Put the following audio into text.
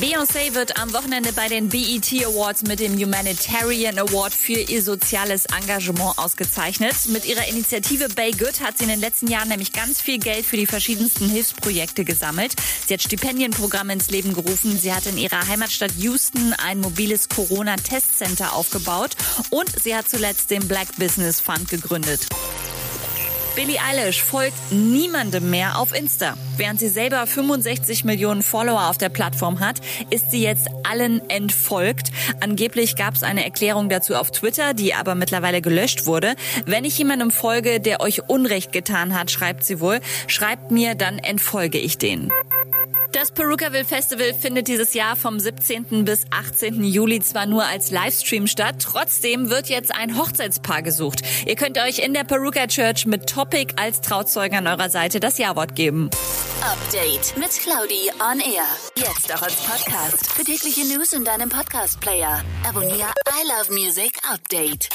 Beyoncé wird am Wochenende bei den BET Awards mit dem Humanitarian Award für ihr soziales Engagement ausgezeichnet. Mit ihrer Initiative Bay Good hat sie in den letzten Jahren nämlich ganz viel Geld für die verschiedensten Hilfsprojekte gesammelt. Sie hat Stipendienprogramme ins Leben gerufen. Sie hat in ihrer Heimatstadt Houston ein mobiles Corona-Testcenter aufgebaut und sie hat zuletzt den Black Business Fund gegründet. Billie Eilish folgt niemandem mehr auf Insta. Während sie selber 65 Millionen Follower auf der Plattform hat, ist sie jetzt allen entfolgt. Angeblich gab es eine Erklärung dazu auf Twitter, die aber mittlerweile gelöscht wurde. Wenn ich jemandem folge, der euch Unrecht getan hat, schreibt sie wohl, schreibt mir, dann entfolge ich den. Das Perukaville Festival findet dieses Jahr vom 17. bis 18. Juli zwar nur als Livestream statt, trotzdem wird jetzt ein Hochzeitspaar gesucht. Ihr könnt euch in der Peruka Church mit Topic als Trauzeuge an eurer Seite das Ja-Wort geben. Update mit Claudi on Air. Jetzt auch als Podcast. Für tägliche News in deinem Podcast-Player. Abonniere I Love Music Update.